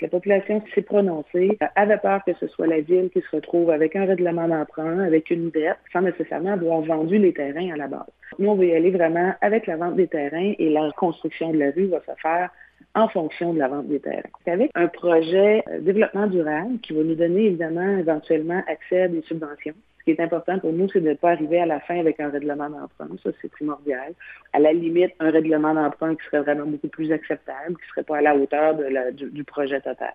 La population s'est prononcée, avait peur que ce soit la ville qui se retrouve avec un règlement d'emprunt, avec une dette, sans nécessairement avoir vendu les terrains à la base. Nous, on veut y aller vraiment avec la vente des terrains et la construction de la rue va se faire en fonction de la vente des terrains. Avec un projet euh, développement durable qui va nous donner évidemment éventuellement accès à des subventions. Qui est important pour nous, c'est de ne pas arriver à la fin avec un règlement d'emprunt. Ça, c'est primordial. À la limite, un règlement d'emprunt qui serait vraiment beaucoup plus acceptable, qui ne serait pas à la hauteur du projet total.